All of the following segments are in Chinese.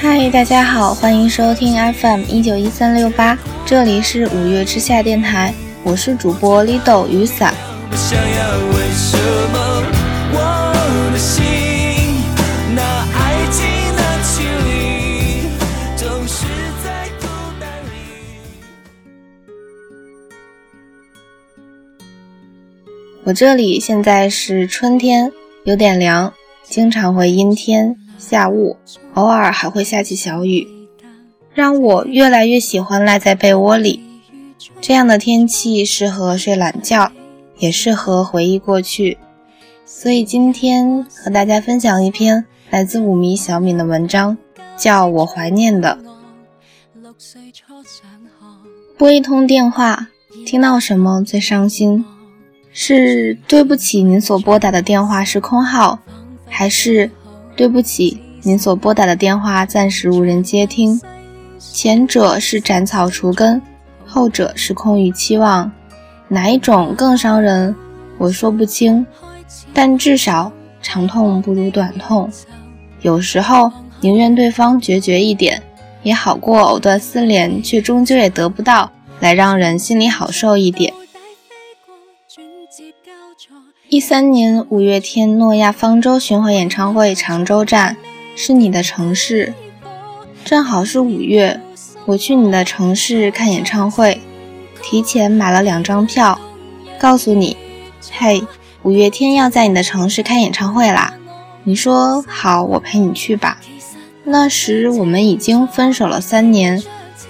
嗨，大家好，欢迎收听 FM 一九一三六八，这里是五月之下电台，我是主播 Lido 雨伞。我我这里现在是春天，有点凉，经常会阴天下雾，偶尔还会下起小雨，让我越来越喜欢赖在被窝里。这样的天气适合睡懒觉，也适合回忆过去。所以今天和大家分享一篇来自五迷小敏的文章，叫我怀念的。拨一通电话，听到什么最伤心？是对不起，您所拨打的电话是空号，还是对不起，您所拨打的电话暂时无人接听？前者是斩草除根，后者是空余期望，哪一种更伤人？我说不清，但至少长痛不如短痛。有时候宁愿对方决绝一点，也好过藕断丝连，却终究也得不到，来让人心里好受一点。一三年五月天诺亚方舟巡回演唱会常州站是你的城市，正好是五月，我去你的城市看演唱会，提前买了两张票，告诉你，嘿，五月天要在你的城市开演唱会啦，你说好，我陪你去吧。那时我们已经分手了三年，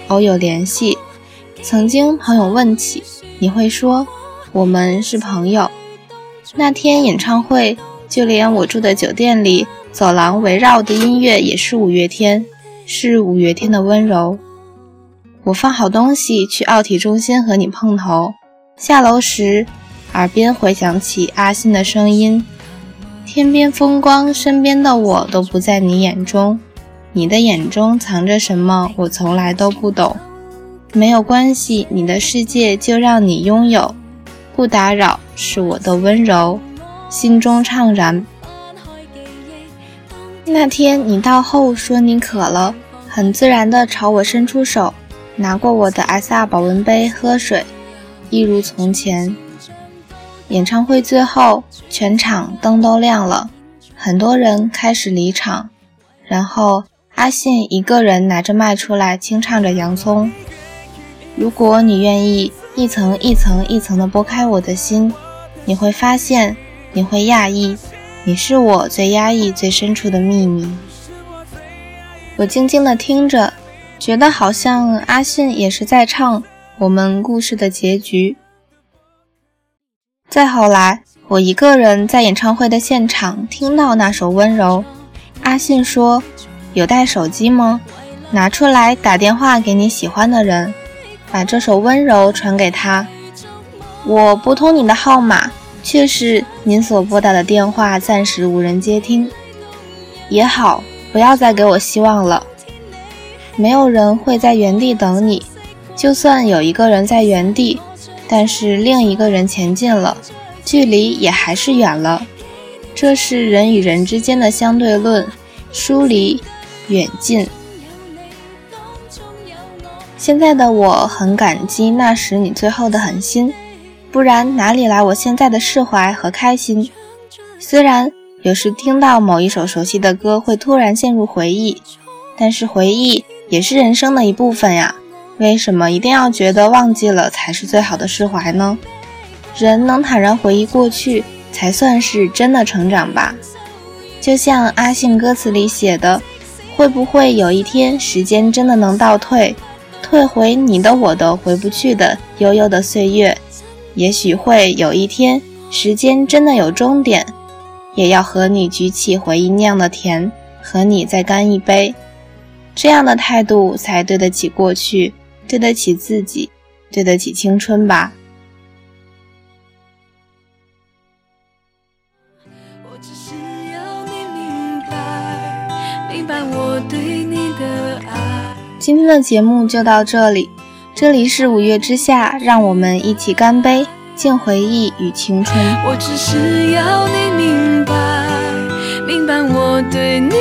偶有联系，曾经朋友问起，你会说我们是朋友。那天演唱会，就连我住的酒店里走廊围绕的音乐也是五月天，是五月天的温柔。我放好东西去奥体中心和你碰头，下楼时耳边回响起阿信的声音：“天边风光，身边的我都不在你眼中，你的眼中藏着什么，我从来都不懂。没有关系，你的世界就让你拥有。”不打扰是我的温柔，心中怅然。那天你到后说你渴了，很自然地朝我伸出手，拿过我的 S.R 保温杯喝水，一如从前。演唱会最后，全场灯都亮了，很多人开始离场，然后阿信一个人拿着麦出来清唱着《洋葱》。如果你愿意。一层一层一层的剥开我的心，你会发现，你会讶异，你是我最压抑、最深处的秘密。我静静的听着，觉得好像阿信也是在唱我们故事的结局。再后来，我一个人在演唱会的现场听到那首《温柔》，阿信说：“有带手机吗？拿出来打电话给你喜欢的人。”把这首温柔传给他。我拨通你的号码，却是您所拨打的电话暂时无人接听。也好，不要再给我希望了。没有人会在原地等你，就算有一个人在原地，但是另一个人前进了，距离也还是远了。这是人与人之间的相对论，疏离，远近。现在的我很感激那时你最后的狠心，不然哪里来我现在的释怀和开心？虽然有时听到某一首熟悉的歌会突然陷入回忆，但是回忆也是人生的一部分呀。为什么一定要觉得忘记了才是最好的释怀呢？人能坦然回忆过去，才算是真的成长吧。就像阿信歌词里写的，会不会有一天时间真的能倒退？退回你的我的回不去的悠悠的岁月，也许会有一天，时间真的有终点，也要和你举起回忆酿的甜，和你再干一杯，这样的态度才对得起过去，对得起自己，对得起青春吧。今天的节目就到这里，这里是五月之下，让我们一起干杯。敬回忆与青春。我只是要你明白，明白我对你